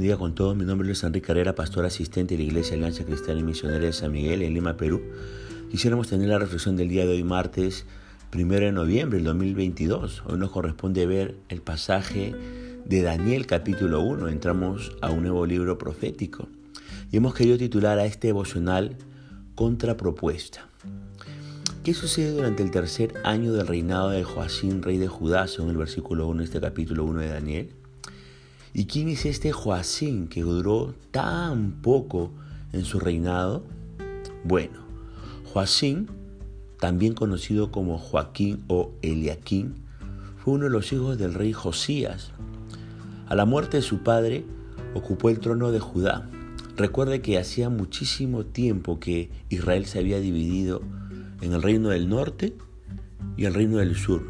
bendiga con todos. Mi nombre es Enrique Carrera, pastor asistente de la Iglesia Alianza Cristiana y Misionera de San Miguel en Lima, Perú. Quisiéramos tener la reflexión del día de hoy, martes 1 de noviembre del 2022. Hoy nos corresponde ver el pasaje de Daniel capítulo 1. Entramos a un nuevo libro profético y hemos querido titular a este devocional Contrapropuesta. ¿Qué sucede durante el tercer año del reinado de Joacín, rey de Judá, según el versículo 1 de este capítulo 1 de Daniel? ¿Y quién es este Joacín que duró tan poco en su reinado? Bueno, Joacín, también conocido como Joaquín o Eliaquín, fue uno de los hijos del rey Josías. A la muerte de su padre, ocupó el trono de Judá. Recuerde que hacía muchísimo tiempo que Israel se había dividido en el reino del norte y el reino del sur.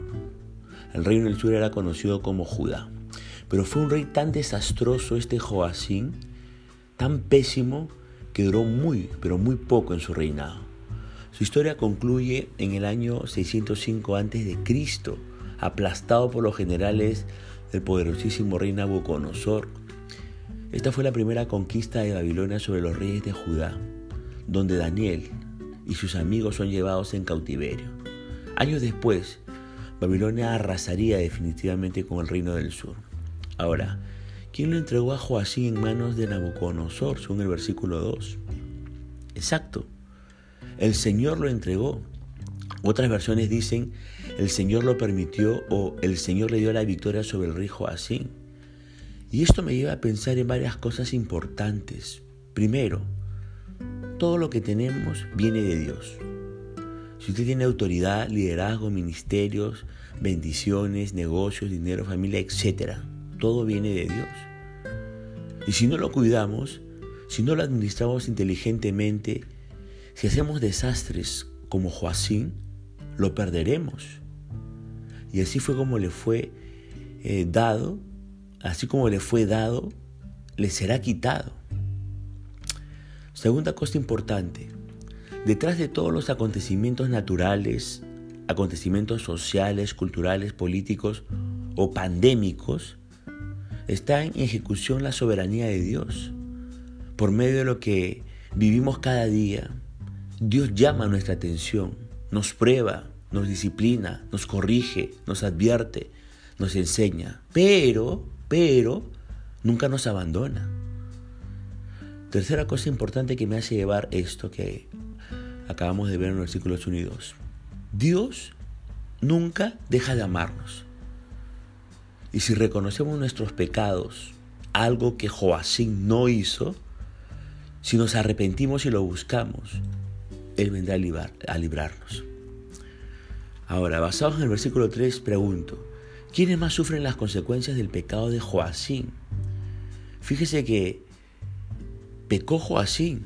El reino del sur era conocido como Judá. Pero fue un rey tan desastroso este Joacín, tan pésimo, que duró muy, pero muy poco en su reinado. Su historia concluye en el año 605 a.C., aplastado por los generales del poderosísimo rey Nabucodonosor. Esta fue la primera conquista de Babilonia sobre los reyes de Judá, donde Daniel y sus amigos son llevados en cautiverio. Años después, Babilonia arrasaría definitivamente con el reino del sur. Ahora, ¿quién lo entregó a Joacín en manos de Nabucodonosor, según el versículo 2? Exacto, el Señor lo entregó. Otras versiones dicen, el Señor lo permitió o el Señor le dio la victoria sobre el rey Joacín. Y esto me lleva a pensar en varias cosas importantes. Primero, todo lo que tenemos viene de Dios. Si usted tiene autoridad, liderazgo, ministerios, bendiciones, negocios, dinero, familia, etcétera, todo viene de Dios. Y si no lo cuidamos, si no lo administramos inteligentemente, si hacemos desastres como Joacín, lo perderemos. Y así fue como le fue eh, dado, así como le fue dado, le será quitado. Segunda cosa importante, detrás de todos los acontecimientos naturales, acontecimientos sociales, culturales, políticos o pandémicos, está en ejecución la soberanía de Dios. Por medio de lo que vivimos cada día, Dios llama nuestra atención, nos prueba, nos disciplina, nos corrige, nos advierte, nos enseña, pero, pero, nunca nos abandona. Tercera cosa importante que me hace llevar esto que acabamos de ver en los versículos 1 y 2. Dios nunca deja de amarnos. Y si reconocemos nuestros pecados, algo que Joacín no hizo, si nos arrepentimos y lo buscamos, Él vendrá a, librarnos. Ahora, basados en el versículo 3, pregunto, ¿quiénes más sufren las consecuencias del pecado de Joacín? Fíjese que pecó Joacín,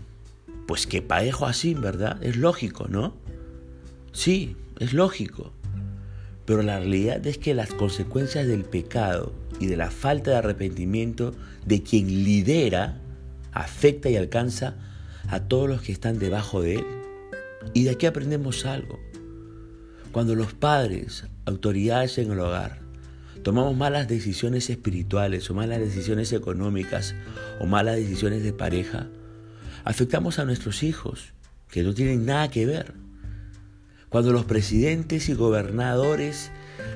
pues que pague Joacín, ¿verdad? Es lógico, ¿no? Sí, es lógico. Pero la realidad es que las consecuencias del pecado y de la falta de arrepentimiento de quien lidera afecta y alcanza a todos los que están debajo de él. Y de aquí aprendemos algo. Cuando los padres, autoridades en el hogar, tomamos malas decisiones espirituales o malas decisiones económicas o malas decisiones de pareja, afectamos a nuestros hijos, que no tienen nada que ver. Cuando los presidentes y gobernadores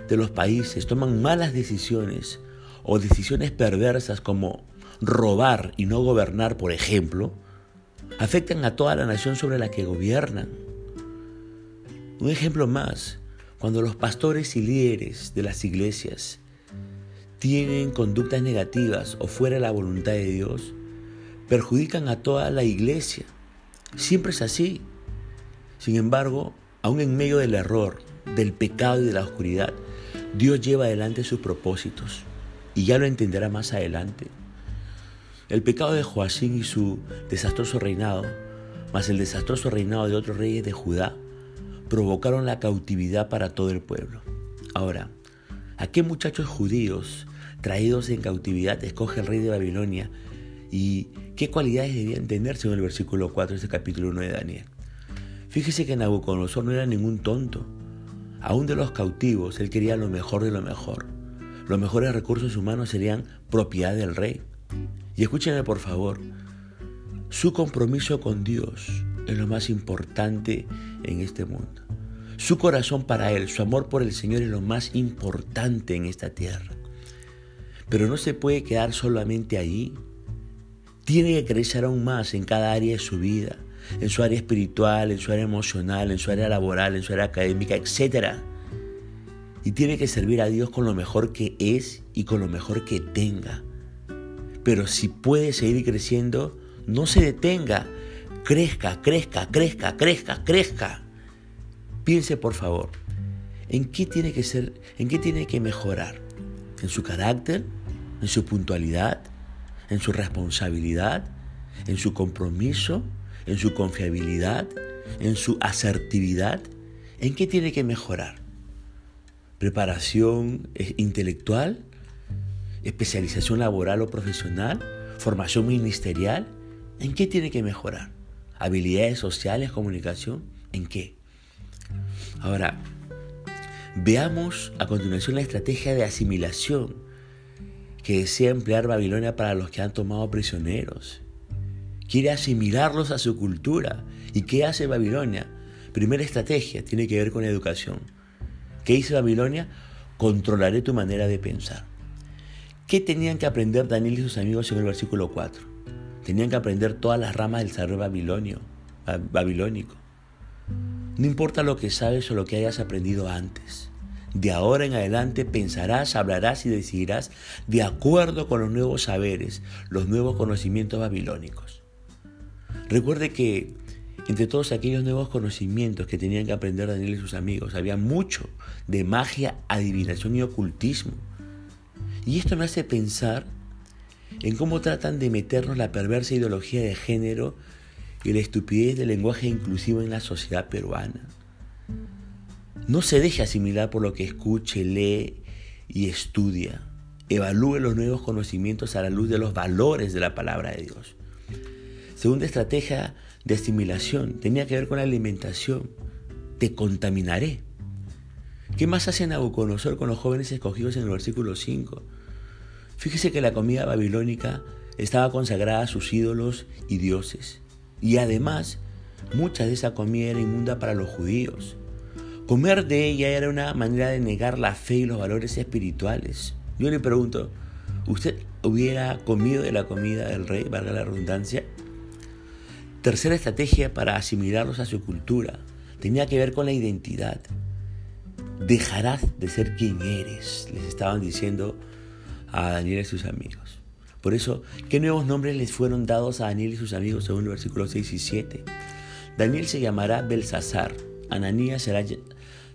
de los países toman malas decisiones o decisiones perversas como robar y no gobernar, por ejemplo, afectan a toda la nación sobre la que gobiernan. Un ejemplo más, cuando los pastores y líderes de las iglesias tienen conductas negativas o fuera de la voluntad de Dios, perjudican a toda la iglesia. Siempre es así. Sin embargo, Aún en medio del error, del pecado y de la oscuridad, Dios lleva adelante sus propósitos y ya lo entenderá más adelante. El pecado de Joacín y su desastroso reinado, más el desastroso reinado de otros reyes de Judá, provocaron la cautividad para todo el pueblo. Ahora, ¿a qué muchachos judíos traídos en cautividad escoge el rey de Babilonia y qué cualidades debían tener según el versículo 4 de este capítulo 1 de Daniel? Fíjese que Nabucodonosor no era ningún tonto. Aún de los cautivos, él quería lo mejor de lo mejor. Los mejores recursos humanos serían propiedad del rey. Y escúchenme por favor, su compromiso con Dios es lo más importante en este mundo. Su corazón para Él, su amor por el Señor es lo más importante en esta tierra. Pero no se puede quedar solamente allí. Tiene que crecer aún más en cada área de su vida, en su área espiritual, en su área emocional, en su área laboral, en su área académica, etc. Y tiene que servir a Dios con lo mejor que es y con lo mejor que tenga. Pero si puede seguir creciendo, no se detenga. Crezca, crezca, crezca, crezca, crezca. Piense por favor, ¿en qué tiene que ser, en qué tiene que mejorar? ¿En su carácter? ¿En su puntualidad? ¿En su responsabilidad? ¿En su compromiso? ¿En su confiabilidad? ¿En su asertividad? ¿En qué tiene que mejorar? ¿Preparación eh, intelectual? ¿Especialización laboral o profesional? ¿Formación ministerial? ¿En qué tiene que mejorar? ¿Habilidades sociales, comunicación? ¿En qué? Ahora, veamos a continuación la estrategia de asimilación que desea emplear Babilonia para los que han tomado prisioneros. Quiere asimilarlos a su cultura. ¿Y qué hace Babilonia? Primera estrategia tiene que ver con la educación. ¿Qué dice Babilonia? Controlaré tu manera de pensar. ¿Qué tenían que aprender Daniel y sus amigos en el versículo 4? Tenían que aprender todas las ramas del saber babilonio, babilónico. No importa lo que sabes o lo que hayas aprendido antes. De ahora en adelante pensarás, hablarás y decidirás de acuerdo con los nuevos saberes, los nuevos conocimientos babilónicos. Recuerde que entre todos aquellos nuevos conocimientos que tenían que aprender Daniel y sus amigos, había mucho de magia, adivinación y ocultismo. Y esto me hace pensar en cómo tratan de meternos la perversa ideología de género y la estupidez del lenguaje inclusivo en la sociedad peruana. No se deje asimilar por lo que escuche, lee y estudia. Evalúe los nuevos conocimientos a la luz de los valores de la palabra de Dios. Segunda estrategia de asimilación tenía que ver con la alimentación. Te contaminaré. ¿Qué más hace Nabucodonosor con los jóvenes escogidos en el versículo 5? Fíjese que la comida babilónica estaba consagrada a sus ídolos y dioses. Y además, mucha de esa comida era inmunda para los judíos. Comer de ella era una manera de negar la fe y los valores espirituales. Yo le pregunto, ¿usted hubiera comido de la comida del rey, valga la redundancia? Tercera estrategia para asimilarlos a su cultura tenía que ver con la identidad. Dejarás de ser quien eres, les estaban diciendo a Daniel y sus amigos. Por eso, ¿qué nuevos nombres les fueron dados a Daniel y sus amigos según el versículo 6 y 7? Daniel se llamará Belsasar, Ananías será,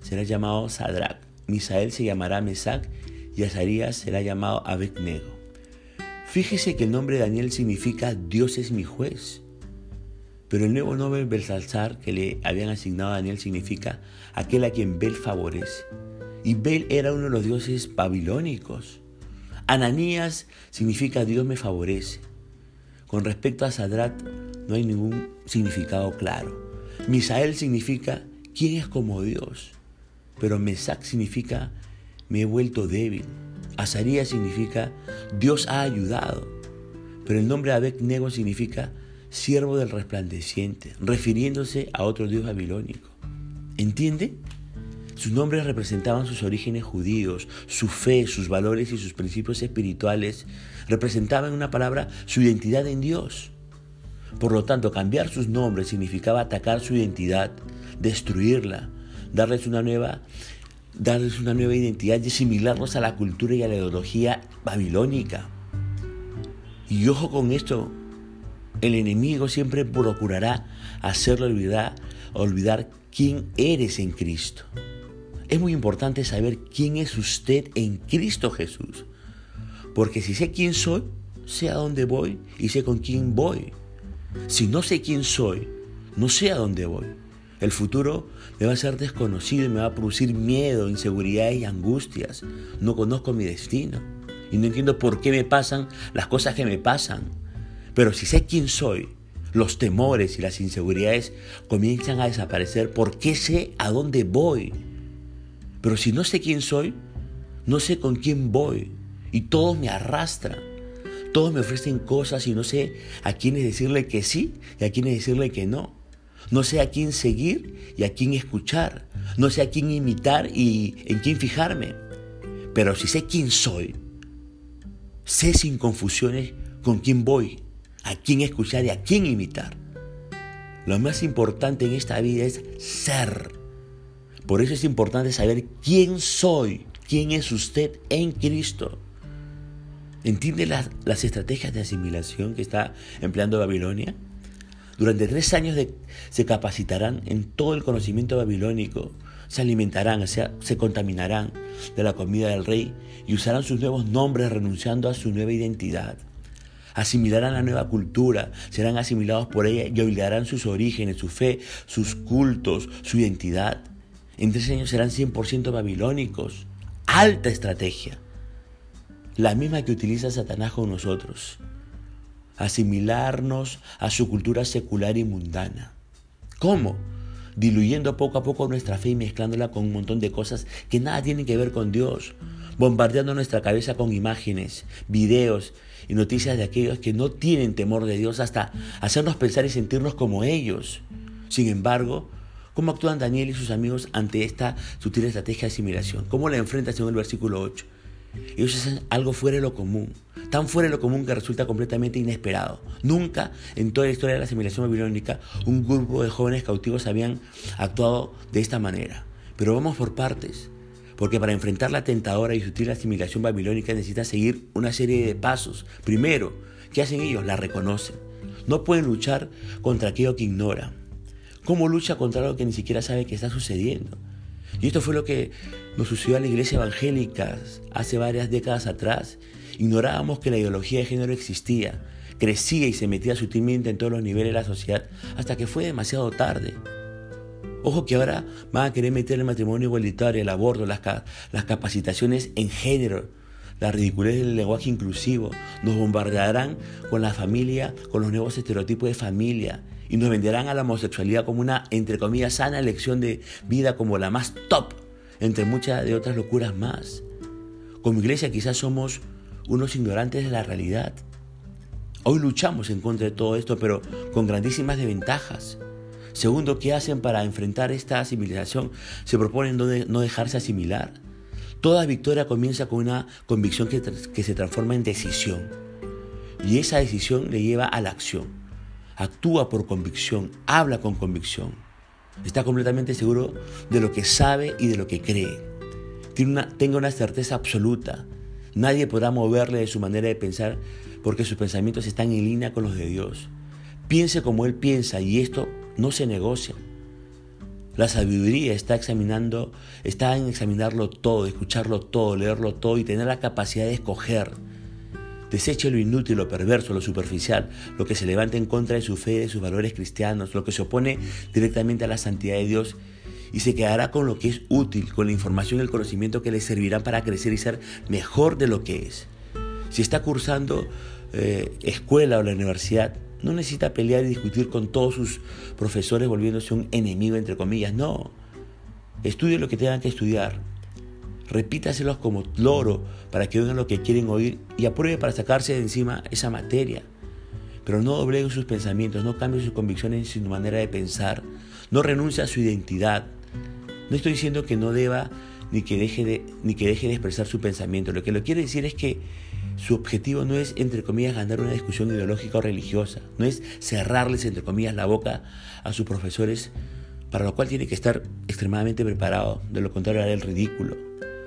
será llamado Sadrach, Misael se llamará Mesac y Azarías será llamado Abednego. Fíjese que el nombre de Daniel significa Dios es mi juez. Pero el nuevo nombre Belsasar que le habían asignado a Daniel significa aquel a quien Bel favorece. Y Bel era uno de los dioses babilónicos. Ananías significa Dios me favorece. Con respecto a Sadrat no hay ningún significado claro. Misael significa quién es como Dios. Pero Mesac significa me he vuelto débil. Azarías significa Dios ha ayudado. Pero el nombre Abed-Nego significa siervo del resplandeciente, refiriéndose a otro dios babilónico. ¿Entiende? Sus nombres representaban sus orígenes judíos, su fe, sus valores y sus principios espirituales. Representaban en una palabra su identidad en Dios. Por lo tanto, cambiar sus nombres significaba atacar su identidad, destruirla, darles una nueva, darles una nueva identidad y asimilarlos a la cultura y a la ideología babilónica. Y ojo con esto, el enemigo siempre procurará hacerlo olvidar, olvidar quién eres en Cristo. Es muy importante saber quién es usted en Cristo Jesús. Porque si sé quién soy, sé a dónde voy y sé con quién voy. Si no sé quién soy, no sé a dónde voy. El futuro me va a ser desconocido y me va a producir miedo, inseguridad y angustias. No conozco mi destino y no entiendo por qué me pasan las cosas que me pasan. Pero si sé quién soy, los temores y las inseguridades comienzan a desaparecer porque sé a dónde voy. Pero si no sé quién soy, no sé con quién voy y todos me arrastran. Todos me ofrecen cosas y no sé a quiénes decirle que sí y a quiénes decirle que no. No sé a quién seguir y a quién escuchar. No sé a quién imitar y en quién fijarme. Pero si sé quién soy, sé sin confusiones con quién voy, a quién escuchar y a quién imitar. Lo más importante en esta vida es ser. Por eso es importante saber quién soy, quién es usted en Cristo. ¿Entiende las, las estrategias de asimilación que está empleando Babilonia? Durante tres años se capacitarán en todo el conocimiento babilónico, se alimentarán, o se contaminarán de la comida del rey y usarán sus nuevos nombres renunciando a su nueva identidad. Asimilarán la nueva cultura, serán asimilados por ella y olvidarán sus orígenes, su fe, sus cultos, su identidad. En tres años serán 100% babilónicos. Alta estrategia. La misma que utiliza Satanás con nosotros. Asimilarnos a su cultura secular y mundana. ¿Cómo? Diluyendo poco a poco nuestra fe y mezclándola con un montón de cosas que nada tienen que ver con Dios. Bombardeando nuestra cabeza con imágenes, videos y noticias de aquellos que no tienen temor de Dios hasta hacernos pensar y sentirnos como ellos. Sin embargo, ¿cómo actúan Daniel y sus amigos ante esta sutil estrategia de asimilación? ¿Cómo la enfrentan según el versículo 8? Ellos hacen algo fuera de lo común, tan fuera de lo común que resulta completamente inesperado. Nunca en toda la historia de la asimilación babilónica un grupo de jóvenes cautivos habían actuado de esta manera. Pero vamos por partes. Porque para enfrentar la tentadora y sutil asimilación babilónica necesita seguir una serie de pasos. Primero, ¿qué hacen ellos? La reconocen. No pueden luchar contra aquello que ignora. ¿Cómo lucha contra algo que ni siquiera sabe que está sucediendo? Y esto fue lo que nos sucedió a la iglesia evangélica hace varias décadas atrás. Ignorábamos que la ideología de género existía, crecía y se metía sutilmente en todos los niveles de la sociedad hasta que fue demasiado tarde. Ojo que ahora van a querer meter el matrimonio igualitario, el aborto, las, las capacitaciones en género, la ridiculez del lenguaje inclusivo. Nos bombardearán con la familia, con los nuevos estereotipos de familia y nos venderán a la homosexualidad como una, entre comillas, sana elección de vida, como la más top, entre muchas de otras locuras más. Como iglesia quizás somos unos ignorantes de la realidad. Hoy luchamos en contra de todo esto, pero con grandísimas desventajas. Segundo, ¿qué hacen para enfrentar esta asimilación? Se proponen no dejarse asimilar. Toda victoria comienza con una convicción que, se transforma en decisión. Y esa decisión le lleva a la acción. Actúa por convicción, habla con convicción. Está completamente seguro de lo que sabe y de lo que cree. Tiene una, tenga una certeza absoluta. Nadie podrá moverle de su manera de pensar porque sus pensamientos están en línea con los de Dios. Piense como Él piensa y esto no se negocia. La sabiduría está examinando, está en examinarlo todo, escucharlo todo, leerlo todo y tener la capacidad de escoger. Deseche lo inútil, lo perverso, lo superficial, lo que se levanta en contra de su fe, de sus valores cristianos, lo que se opone directamente a la santidad de Dios y se quedará con lo que es útil, con la información y el conocimiento que le servirán para crecer y ser mejor de lo que es. Si está cursando eh, escuela o la universidad, no necesita pelear y discutir con todos sus profesores volviéndose un enemigo, entre comillas. No. Estudie lo que tengan que estudiar. Repítaselos como loro para que oigan lo que quieren oír y apruebe para sacarse de encima esa materia. Pero no doblegue sus pensamientos, no cambie sus convicciones y su manera de pensar. No renuncie a su identidad. No estoy diciendo que no deba ni que deje de, ni que deje de expresar su pensamiento. Lo que lo quiero decir es que su objetivo no es, entre comillas, ganar una discusión ideológica o religiosa, no es cerrarles, entre comillas, la boca a sus profesores, para lo cual tiene que estar extremadamente preparado, de lo contrario hará el ridículo.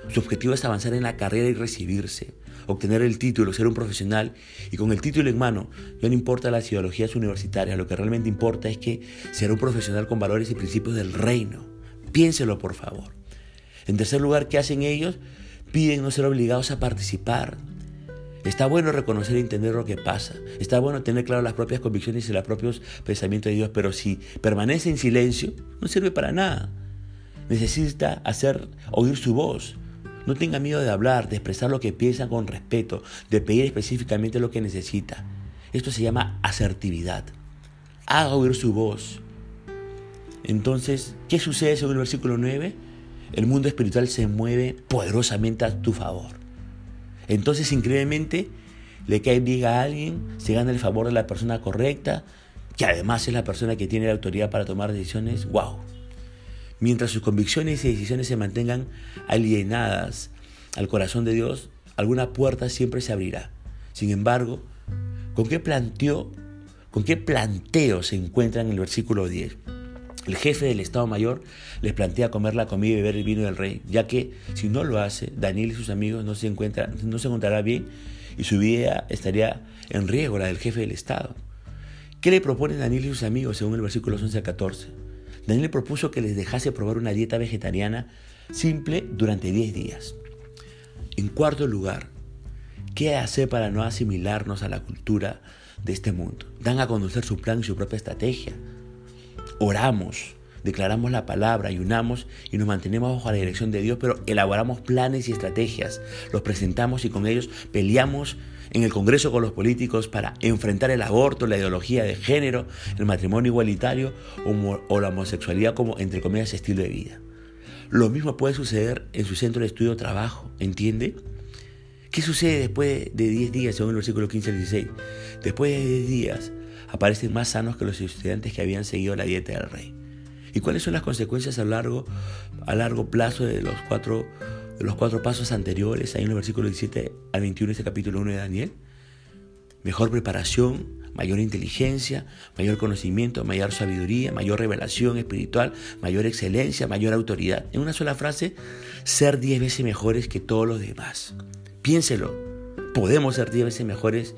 Su objetivo es avanzar en la carrera y recibirse, obtener el título, ser un profesional y con el título en mano, ya no importa las ideologías universitarias, lo que realmente importa es que será un profesional con valores y principios del reino. Piénselo, por favor. En tercer lugar, ¿qué hacen ellos? Piden no ser obligados a participar, Está bueno reconocer y entender lo que pasa. Está bueno tener claro las propias convicciones y los propios pensamientos de Dios, pero si permanece en silencio, no sirve para nada. Necesita hacer oír su voz. No tenga miedo de hablar, de expresar lo que piensa con respeto, de pedir específicamente lo que necesita. Esto se llama asertividad. Haga oír su voz. Entonces, ¿qué sucede según el versículo 9? El mundo espiritual se mueve poderosamente a tu favor. Entonces, increíblemente, le cae bien a alguien, se gana el favor de la persona correcta, que además es la persona que tiene la autoridad para tomar decisiones, wow. Mientras sus convicciones y decisiones se mantengan alienadas al corazón de Dios, alguna puerta siempre se abrirá. Sin embargo, ¿con qué planteo, con qué planteo se encuentra en el versículo 10? El jefe del Estado Mayor les plantea comer la comida y beber el vino del rey, ya que si no lo hace, Daniel y sus amigos no se, encuentran, no se encontrará bien y su vida estaría en riesgo, la del jefe del Estado. ¿Qué le proponen Daniel y sus amigos según el versículo 11 al 14? Daniel propuso que les dejase probar una dieta vegetariana simple durante 10 días. En cuarto lugar, ¿qué hacer para no asimilarnos a la cultura de este mundo? Dan a conocer su plan y su propia estrategia oramos, declaramos la palabra, ayunamos y nos mantenemos bajo la dirección de Dios, pero elaboramos planes y estrategias, los presentamos y con ellos peleamos en el Congreso con los políticos para enfrentar el aborto, la ideología de género, el matrimonio igualitario o, la homosexualidad como, entre comillas, estilo de vida. Lo mismo puede suceder en su centro de estudio trabajo, ¿entiende? ¿Qué sucede después de 10 días, según el versículo 15 al 16? Después de 10 días, aparecen más sanos que los estudiantes que habían seguido la dieta del rey. ¿Y cuáles son las consecuencias a largo, a largo plazo de los, cuatro, de los cuatro pasos anteriores, ahí en el versículo 17 al 21 de este capítulo 1 de Daniel? Mejor preparación, mayor inteligencia, mayor conocimiento, mayor sabiduría, mayor revelación espiritual, mayor excelencia, mayor autoridad. En una sola frase, ser diez veces mejores que todos los demás. Piénselo, podemos ser diez veces mejores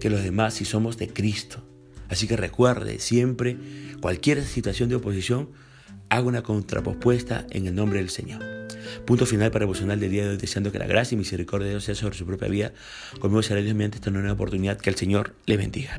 que los demás si somos de Cristo. Así que recuerde siempre, cualquier situación de oposición, haga una contrapropuesta en el nombre del Señor. Punto final para el devocional del día de hoy, deseando que la gracia y misericordia de Dios sea sobre su propia vida. Conmigo será Dios mediante esta nueva oportunidad. Que el Señor le bendiga.